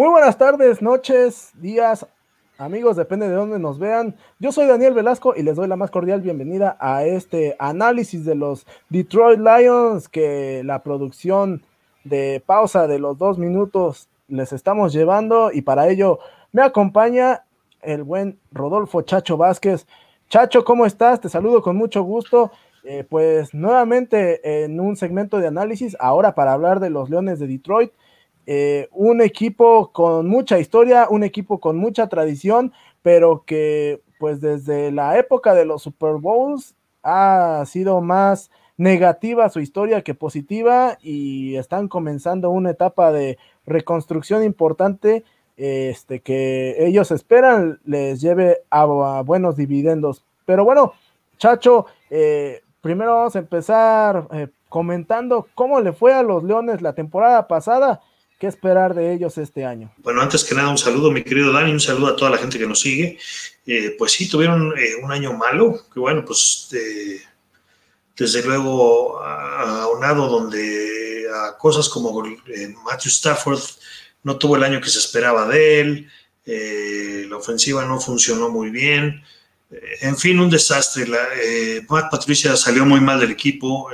Muy buenas tardes, noches, días, amigos, depende de dónde nos vean. Yo soy Daniel Velasco y les doy la más cordial bienvenida a este análisis de los Detroit Lions que la producción de pausa de los dos minutos les estamos llevando y para ello me acompaña el buen Rodolfo Chacho Vázquez. Chacho, ¿cómo estás? Te saludo con mucho gusto. Eh, pues nuevamente en un segmento de análisis, ahora para hablar de los Leones de Detroit. Eh, un equipo con mucha historia, un equipo con mucha tradición, pero que pues desde la época de los Super Bowls ha sido más negativa su historia que positiva y están comenzando una etapa de reconstrucción importante este, que ellos esperan les lleve a, buenos dividendos. Pero bueno, Chacho, eh, primero vamos a empezar eh, comentando cómo le fue a los Leones la temporada pasada ¿Qué esperar de ellos este año? Bueno, antes que nada, un saludo, mi querido Dani, un saludo a toda la gente que nos sigue. Eh, pues sí, tuvieron eh, un año malo, que bueno, pues desde luego aunado donde a cosas como eh, Matthew Stafford no tuvo el año que se esperaba de él, la ofensiva no funcionó muy bien, en fin, un desastre. La, Matt Patricia salió muy mal del equipo,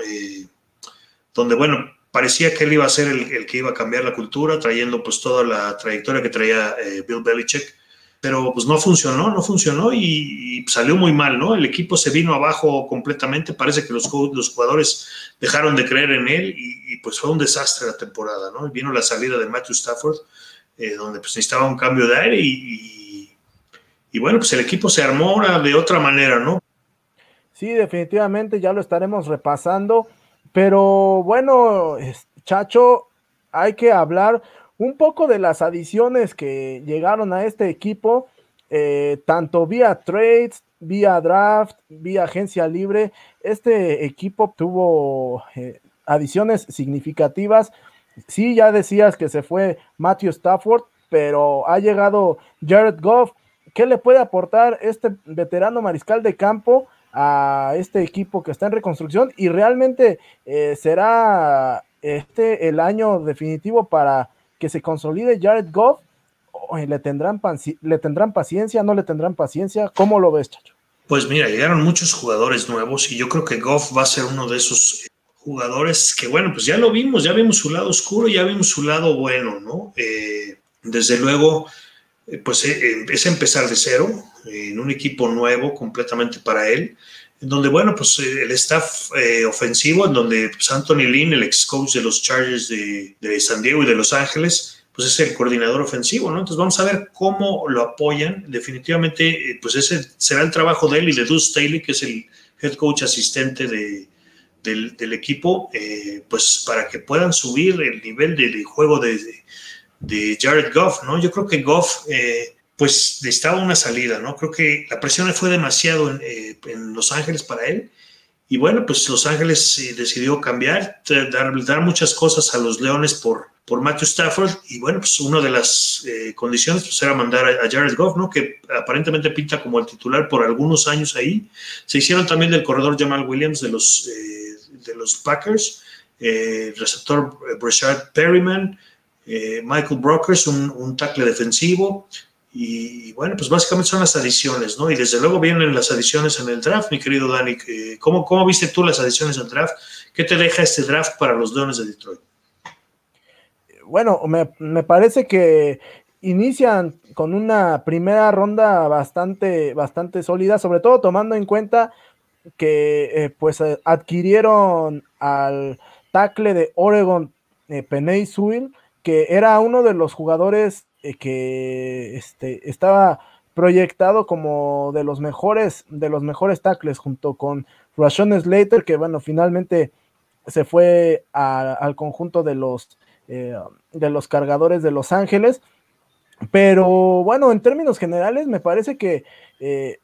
donde bueno, parecía que él iba a ser el, que iba a cambiar la cultura, trayendo pues toda la trayectoria que traía eh, Bill Belichick, pero pues no funcionó, no funcionó y, salió muy mal, ¿no? El equipo se vino abajo completamente, parece que los, los jugadores dejaron de creer en él y, pues fue un desastre la temporada, ¿no? Vino la salida de Matthew Stafford, eh, donde pues necesitaba un cambio de aire y, y bueno, pues el equipo se armó de otra manera, ¿no? Sí, definitivamente ya lo estaremos repasando. Pero bueno, Chacho, hay que hablar un poco de las adiciones que llegaron a este equipo, eh, tanto vía trades, vía draft, vía agencia libre. Este equipo tuvo eh, adiciones significativas. Sí, ya decías que se fue Matthew Stafford, pero ha llegado Jared Goff. ¿Qué le puede aportar este veterano mariscal de campo a este equipo que está en reconstrucción y realmente eh, será este el año definitivo para que se consolide Jared Goff. ¿Le tendrán, ¿Le tendrán paciencia? ¿No le tendrán paciencia? ¿Cómo lo ves, Chacho? Pues mira, llegaron muchos jugadores nuevos y yo creo que Goff va a ser uno de esos eh, jugadores que, bueno, pues ya lo vimos, ya vimos su lado oscuro, ya vimos su lado bueno, ¿no? Eh, desde luego, pues es empezar de cero, en un equipo nuevo completamente para él, en donde, bueno, pues eh, el staff eh, ofensivo, en donde pues, Anthony Lynn, el ex coach de los Chargers de, San Diego y de Los Ángeles, pues es el coordinador ofensivo, ¿no? Entonces vamos a ver cómo lo apoyan. Definitivamente, eh, pues ese será el trabajo de él y de Deuce Staley, que es el head coach asistente de, del, equipo, pues para que puedan subir el nivel de, juego de, de, Jared Goff, ¿no? Yo creo que Goff pues necesitaba una salida, ¿no? Creo que la presión fue demasiado en, eh, Los Ángeles para él. Y bueno, pues Los Ángeles eh, decidió cambiar, dar, dar, muchas cosas a los Leones por, por Matthew Stafford. Y bueno, pues una de las eh, condiciones pues, era mandar a, Jared Goff, ¿no? Que aparentemente pinta como el titular por algunos años ahí. Se hicieron también del corredor Jamal Williams de los, de los Packers, receptor Brashard Perryman, Michael Brokers, un, un tackle defensivo, y bueno, pues básicamente son las adiciones, ¿no? Y desde luego vienen las adiciones en el draft, mi querido Dani. ¿Cómo, cómo viste tú las adiciones al draft? ¿Qué te deja este draft para los Leones de Detroit? Bueno, me, parece que inician con una primera ronda bastante, bastante sólida, sobre todo tomando en cuenta que eh, pues adquirieron al tackle de Oregon, eh, Peney que era uno de los jugadores eh, que este, estaba proyectado como de los mejores, de los mejores tackles junto con Rashon Slater, que bueno, finalmente se fue al conjunto de los, eh, de los cargadores de Los Ángeles. Pero bueno, en términos generales, me parece que eh,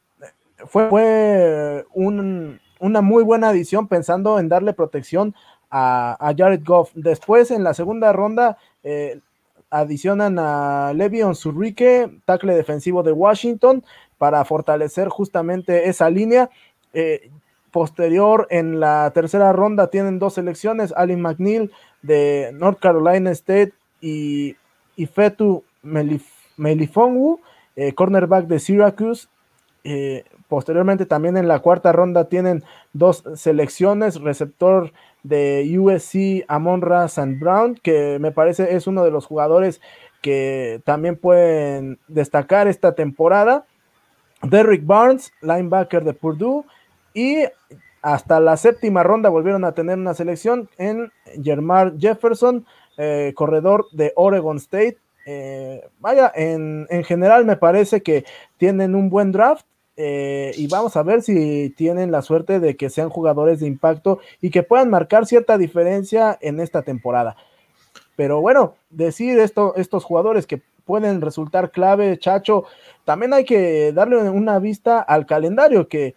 fue, fue una muy buena adición pensando en darle protección a, Jared Goff. Después, en la segunda ronda, adicionan a Levion Zurrique, tackle defensivo de Washington, para fortalecer justamente esa línea. Eh, posterior, en la tercera ronda, tienen dos selecciones, Alin McNeil de North Carolina State y, Fetu Melifonwu, eh, cornerback de Syracuse. Eh, posteriormente también en la cuarta ronda tienen dos selecciones, receptor de USC Amon St. Brown, que me parece es uno de los jugadores que también pueden destacar esta temporada. Derrick Barnes, linebacker de Purdue, y hasta la séptima ronda volvieron a tener una selección en Jermar Jefferson, eh, corredor de Oregon State. Eh, vaya, en, general me parece que tienen un buen draft. Eh, y vamos a ver si tienen la suerte de que sean jugadores de impacto y que puedan marcar cierta diferencia en esta temporada. Pero bueno, decir esto, estos jugadores que pueden resultar clave, Chacho, también hay que darle una vista al calendario que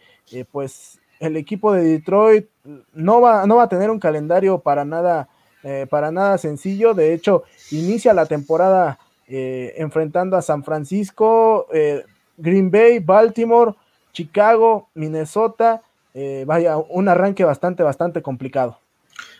pues el equipo de Detroit no va, no va a tener un calendario para nada, eh, para nada sencillo. De hecho, inicia la temporada eh, enfrentando a San Francisco, eh, Green Bay, Baltimore, Chicago, Minnesota. vaya, un arranque bastante, bastante complicado.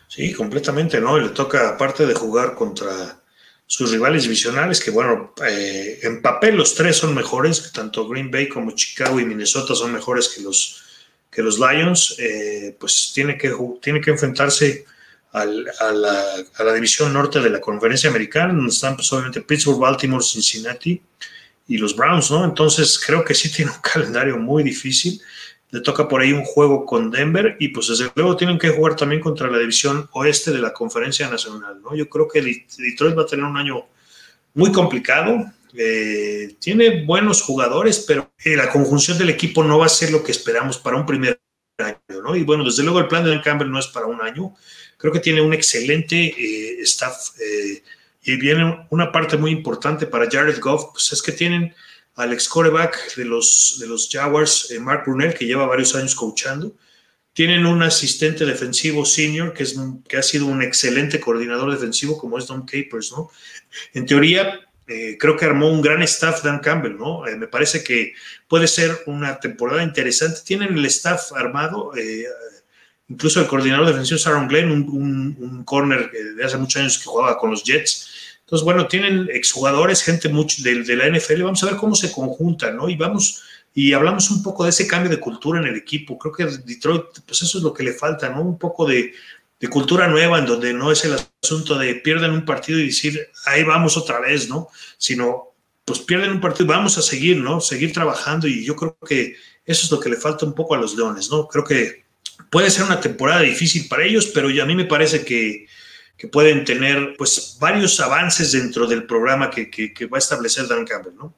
Sí, completamente, ¿no? le toca, aparte de jugar contra sus rivales divisionales, que bueno, en papel los tres son mejores, tanto Green Bay como Chicago y Minnesota son mejores que los que los Lions eh, pues tiene que, tiene que enfrentarse a, la, división norte de la conferencia americana, donde están pues, obviamente Pittsburgh, Baltimore, Cincinnati y los Browns, ¿no? Entonces creo que sí tiene un calendario muy difícil. Le toca por ahí un juego con Denver y pues desde luego tienen que jugar también contra la división oeste de la conferencia nacional, ¿no? Yo creo que Detroit va a tener un año muy complicado. Eh, tiene buenos jugadores, pero eh, la conjunción del equipo no va a ser lo que esperamos para un primer año, ¿no? Y bueno, desde luego el plan de Dan Campbell no es para un año. Creo que tiene un excelente eh, staff y viene una parte muy importante para Jared Goff, pues es que tienen al ex coreback de los, de los Jaguars, Mark Brunel, que lleva varios años coachando. Tienen un asistente defensivo senior que, es, que ha sido un excelente coordinador defensivo, como es Don Capers, ¿no? En teoría, eh, creo que armó un gran staff Dan Campbell, ¿no? Eh, me parece que puede ser una temporada interesante. Tienen el staff armado, eh, incluso el coordinador defensivo Aaron Glenn, un, corner de hace muchos años que jugaba con los Jets. Entonces, bueno, tienen exjugadores, gente mucho de, de, la NFL. Vamos a ver cómo se conjuntan, ¿no? Y vamos, y hablamos un poco de ese cambio de cultura en el equipo. Creo que Detroit, pues eso es lo que le falta, ¿no? Un poco de, de cultura nueva, en donde no es el asunto de pierden un partido y decir, ahí vamos otra vez, ¿no? Sino, pues pierden un partido y vamos a seguir, ¿no? Seguir trabajando y yo creo que eso es lo que le falta un poco a los Leones, ¿no? Creo que puede ser una temporada difícil para ellos, pero a mí me parece que, pueden tener, pues, varios avances dentro del programa que, que va a establecer Dan Campbell, ¿no?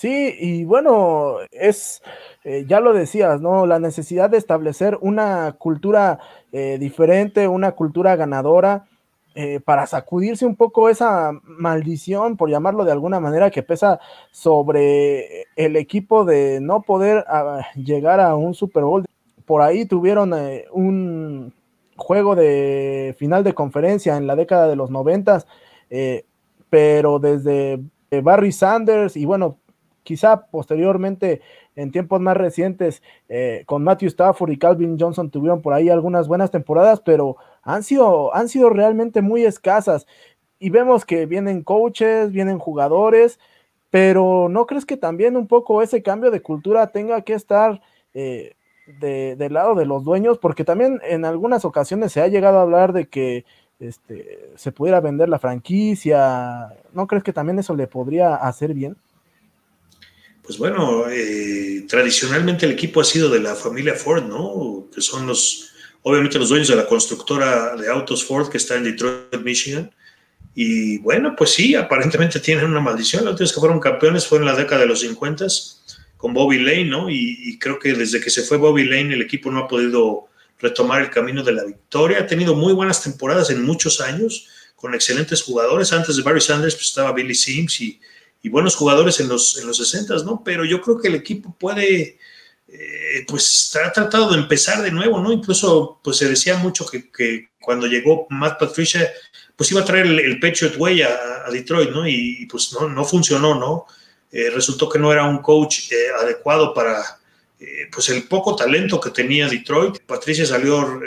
Sí, y bueno, es, eh, ya lo decías, ¿no? La necesidad de establecer una cultura eh, diferente, una cultura ganadora, eh, para sacudirse un poco esa maldición, por llamarlo de alguna manera, que pesa sobre el equipo de no poder ah, llegar a un Super Bowl. Por ahí tuvieron un juego de final de conferencia en la década de los noventas, pero desde Barry Sanders y bueno, quizá posteriormente en tiempos más recientes eh, con Matthew Stafford y Calvin Johnson tuvieron por ahí algunas buenas temporadas, pero han sido, han sido realmente muy escasas. Y vemos que vienen coaches, vienen jugadores, pero ¿no crees que también un poco ese cambio de cultura tenga que estar eh, del lado de los dueños? Porque también en algunas ocasiones se ha llegado a hablar de que este, se pudiera vender la franquicia. ¿No crees que también eso le podría hacer bien? pues bueno, eh, tradicionalmente el equipo ha sido de la familia Ford, ¿no? Que son los, obviamente los dueños de la constructora de autos Ford que está en Detroit, Michigan. Y bueno, pues sí, aparentemente tienen una maldición. Los últimos que fueron campeones fue en la década de los 50 con Bobby Lane, ¿no? Y, y, creo que desde que se fue Bobby Lane el equipo no ha podido retomar el camino de la victoria. Ha tenido muy buenas temporadas en muchos años, con excelentes jugadores. Antes de Barry Sanders pues, estaba Billy Sims y y buenos jugadores en los, en los 60, ¿no? Pero yo creo que el equipo puede, eh, pues, ha tratado de empezar de nuevo, ¿no? Incluso, pues, se decía mucho que, que cuando llegó Matt Patricia, pues iba a traer el, el Patriot Way a, a, Detroit, ¿no? Y, pues no, no funcionó, ¿no? Eh, resultó que no era un coach eh, adecuado para, pues, el poco talento que tenía Detroit. Patricia salió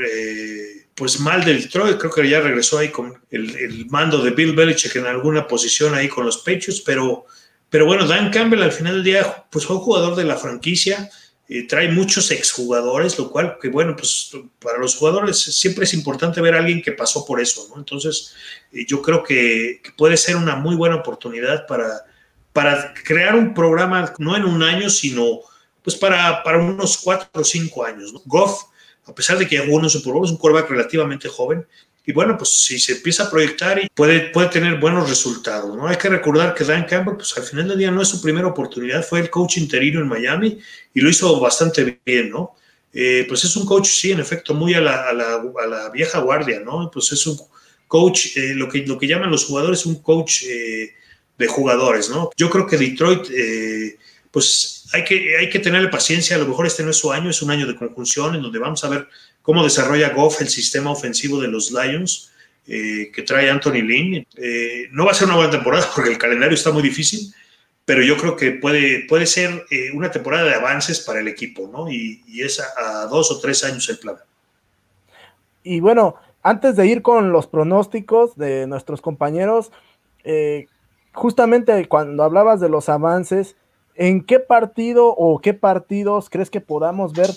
pues mal de Detroit, creo que ya regresó ahí con el, mando de Bill Belichick en alguna posición ahí con los Patriots, pero, pero bueno, Dan Campbell al final del día pues fue un jugador de la franquicia, eh, trae muchos exjugadores, lo cual, que bueno, pues para los jugadores siempre es importante ver a alguien que pasó por eso, ¿no? Entonces, eh, yo creo que, puede ser una muy buena oportunidad para, para crear un programa, no en un año, sino pues para, para unos cuatro o cinco años, ¿no? Goff, a pesar de que jugó en Super Bowl, es un quarterback relativamente joven, y bueno, pues si se empieza a proyectar y puede, puede tener buenos resultados, ¿no? Hay que recordar que Dan Campbell, pues al final del día no es su primera oportunidad, fue el coach interino en Miami y lo hizo bastante bien, ¿no? Eh, pues es un coach, sí, en efecto, muy a la, a la, a la vieja guardia, ¿no? Pues es un coach, eh, lo, que, lo que llaman los jugadores, un coach eh, de jugadores, ¿no? Yo creo que Detroit, pues hay que, hay que tenerle paciencia, a lo mejor este no es su año, es un año de conjunción en donde vamos a ver cómo desarrolla Goff el sistema ofensivo de los Lions eh, que trae Anthony Lynn. Eh, no va a ser una buena temporada porque el calendario está muy difícil, pero yo creo que puede, puede ser eh, una temporada de avances para el equipo, ¿no? Y, es a, dos o tres años el plan. Y bueno, antes de ir con los pronósticos de nuestros compañeros, justamente cuando hablabas de los avances, ¿en qué partido o qué partidos crees que podamos ver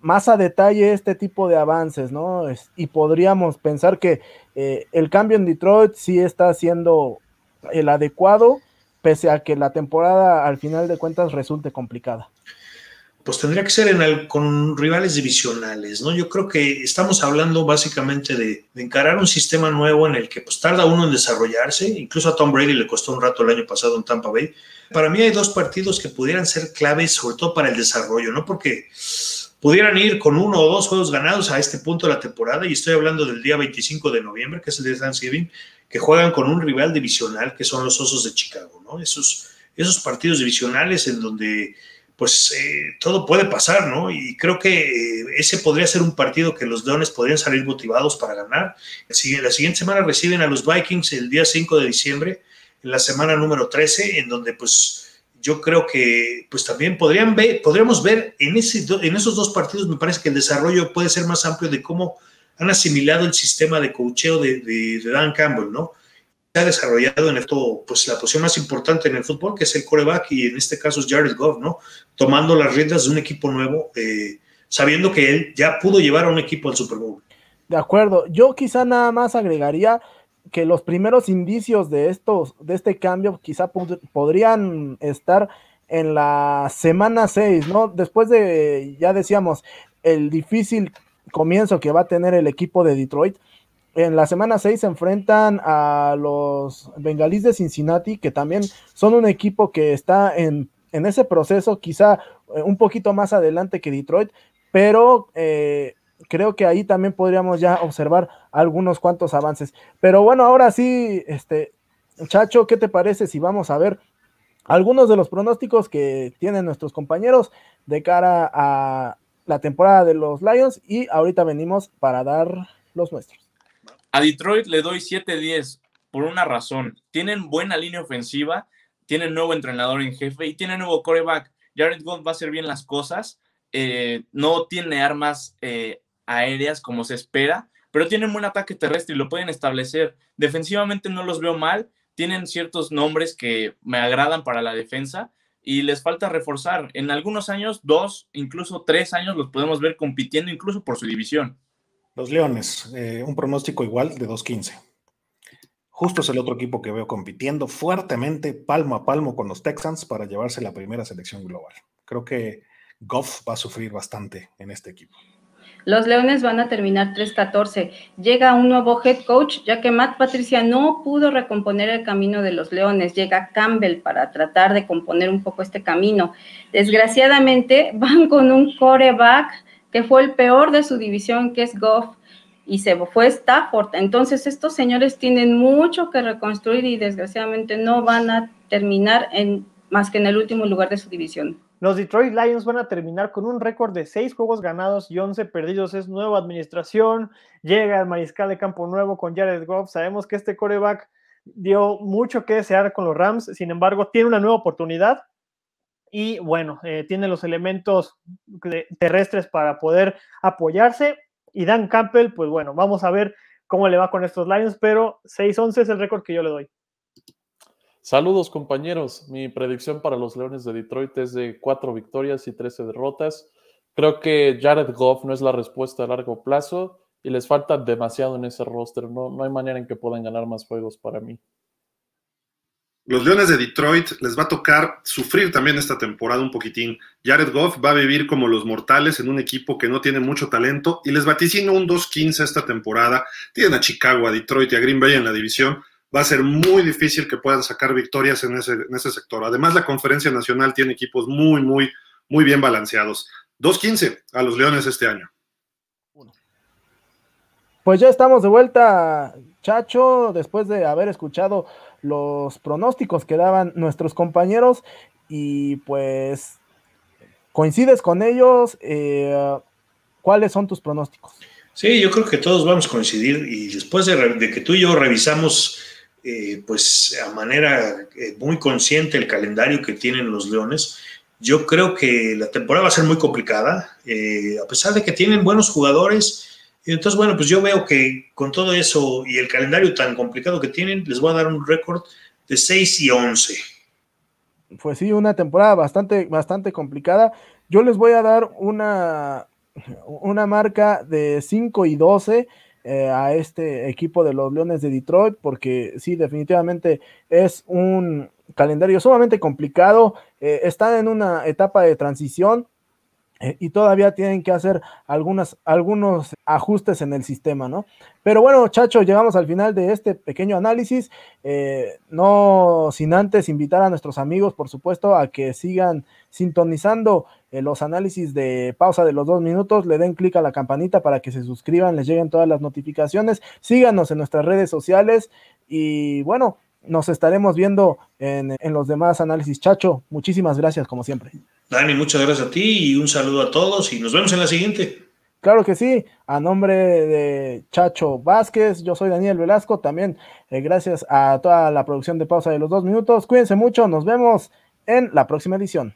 más a detalle este tipo de avances, ¿no? y podríamos pensar que eh, el cambio en Detroit sí está siendo el adecuado, pese a que la temporada al final de cuentas resulte complicada. Pues tendría que ser con rivales divisionales, ¿no? Yo creo que estamos hablando básicamente de, encarar un sistema nuevo en el que pues tarda uno en desarrollarse, incluso a Tom Brady le costó un rato el año pasado en Tampa Bay. Para mí hay dos partidos que pudieran ser claves, sobre todo para el desarrollo, ¿no? Porque pudieran ir con uno o dos juegos ganados a este punto de la temporada, y estoy hablando del día 25 de noviembre, que es el día de Thanksgiving, que juegan con un rival divisional, que son los Osos de Chicago, ¿no? Esos, esos partidos divisionales en donde pues eh, todo puede pasar, ¿no? Y creo que eh, ese podría ser un partido que los Leones podrían salir motivados para ganar. La siguiente semana reciben a los Vikings el día 5 de diciembre, en la semana número 13, en donde pues yo creo que pues también podrían ver, podríamos ver en, ese, en esos dos partidos, me parece que el desarrollo puede ser más amplio de cómo han asimilado el sistema de cocheo de, Dan Campbell, ¿no? Ha desarrollado en esto, pues la posición más importante en el fútbol, que es el coreback, y en este caso es Jared Goff, ¿no? Tomando las riendas de un equipo nuevo, eh, sabiendo que él ya pudo llevar a un equipo al Super Bowl. De acuerdo, yo quizá nada más agregaría que los primeros indicios de estos, de este cambio quizá podrían estar en la semana 6, ¿no? Después de, ya decíamos, el difícil comienzo que va a tener el equipo de Detroit. En la semana 6 se enfrentan a los Bengalíes de Cincinnati, que también son un equipo que está en, ese proceso, quizá eh, un poquito más adelante que Detroit, pero eh, creo que ahí también podríamos ya observar algunos cuantos avances. Pero bueno, ahora sí, este, Chacho, ¿qué te parece si vamos a ver algunos de los pronósticos que tienen nuestros compañeros de cara a la temporada de los Lions? Y ahorita venimos para dar los nuestros. A Detroit le doy 7-10 por una razón. Tienen buena línea ofensiva, tienen nuevo entrenador en jefe y tienen nuevo coreback. Jared Goff va a hacer bien las cosas. Eh, no tiene armas eh, aéreas como se espera, pero tienen buen ataque terrestre y lo pueden establecer. Defensivamente no los veo mal, tienen ciertos nombres que me agradan para la defensa y les falta reforzar. En algunos años, dos, incluso tres años, los podemos ver compitiendo incluso por su división. Los Leones, eh, un pronóstico igual de 2-15. Justo es el otro equipo que veo compitiendo fuertemente, palmo a palmo con los Texans para llevarse la primera selección global. Creo que Goff va a sufrir bastante en este equipo. Los Leones van a terminar 3-14. Llega un nuevo head coach, ya que Matt Patricia no pudo recomponer el camino de los Leones. Llega Campbell para tratar de componer un poco este camino. Desgraciadamente van con un coreback que fue el peor de su división, que es Goff, y se fue Stafford. Entonces estos señores tienen mucho que reconstruir y desgraciadamente no van a terminar en más que en el último lugar de su división. Los Detroit Lions van a terminar con un récord de seis juegos ganados y 11 perdidos. Es nueva administración. Llega el mariscal de campo nuevo con Jared Goff. Sabemos que este coreback dio mucho que desear con los Rams. Sin embargo, tiene una nueva oportunidad. Y bueno, eh, tiene los elementos terrestres para poder apoyarse. Y Dan Campbell, pues bueno, vamos a ver cómo le va con estos Lions, pero 6-11 es el récord que yo le doy. Saludos compañeros, mi predicción para los Leones de Detroit es de 4 victorias y 13 derrotas. Creo que Jared Goff no es la respuesta a largo plazo y les falta demasiado en ese roster. No, no hay manera en que puedan ganar más juegos para mí. Los Leones de Detroit les va a tocar sufrir también esta temporada un poquitín. Jared Goff va a vivir como los mortales en un equipo que no tiene mucho talento y les vaticino un 2-15 esta temporada. Tienen a Chicago, a Detroit y a Green Bay en la división. Va a ser muy difícil que puedan sacar victorias en ese, en ese sector. Además, la conferencia nacional tiene equipos muy, muy, muy bien balanceados. 2-15 a los Leones este año. Pues ya estamos de vuelta, Chacho, después de haber escuchado los pronósticos que daban nuestros compañeros y pues coincides con ellos. Eh, ¿Cuáles son tus pronósticos? Sí, yo creo que todos vamos a coincidir y después de, que tú y yo revisamos eh, pues a manera eh, muy consciente el calendario que tienen los Leones, yo creo que la temporada va a ser muy complicada, a pesar de que tienen buenos jugadores entonces, bueno, pues yo veo que con todo eso y el calendario tan complicado que tienen, les voy a dar un récord de 6 y 11. Pues sí, una temporada bastante, bastante complicada. Yo les voy a dar una, una marca de 5 y 12 eh, a este equipo de los Leones de Detroit, porque sí, definitivamente es un calendario sumamente complicado. Eh, están en una etapa de transición eh, y todavía tienen que hacer algunas, algunos ajustes en el sistema, ¿no? Pero bueno, Chacho, llegamos al final de este pequeño análisis, eh, no sin antes invitar a nuestros amigos, por supuesto, a que sigan sintonizando eh, los análisis de pausa de los dos minutos, le den clic a la campanita para que se suscriban, les lleguen todas las notificaciones, síganos en nuestras redes sociales. Y bueno, nos estaremos viendo en, en los demás análisis. Chacho, muchísimas gracias como siempre. Dani, muchas gracias a ti y un saludo a todos y nos vemos en la siguiente. Claro que sí, a nombre de Chacho Vázquez, yo soy Daniel Velasco, también eh, gracias a toda la producción de pausa de los dos minutos. Cuídense mucho, nos vemos en la próxima edición.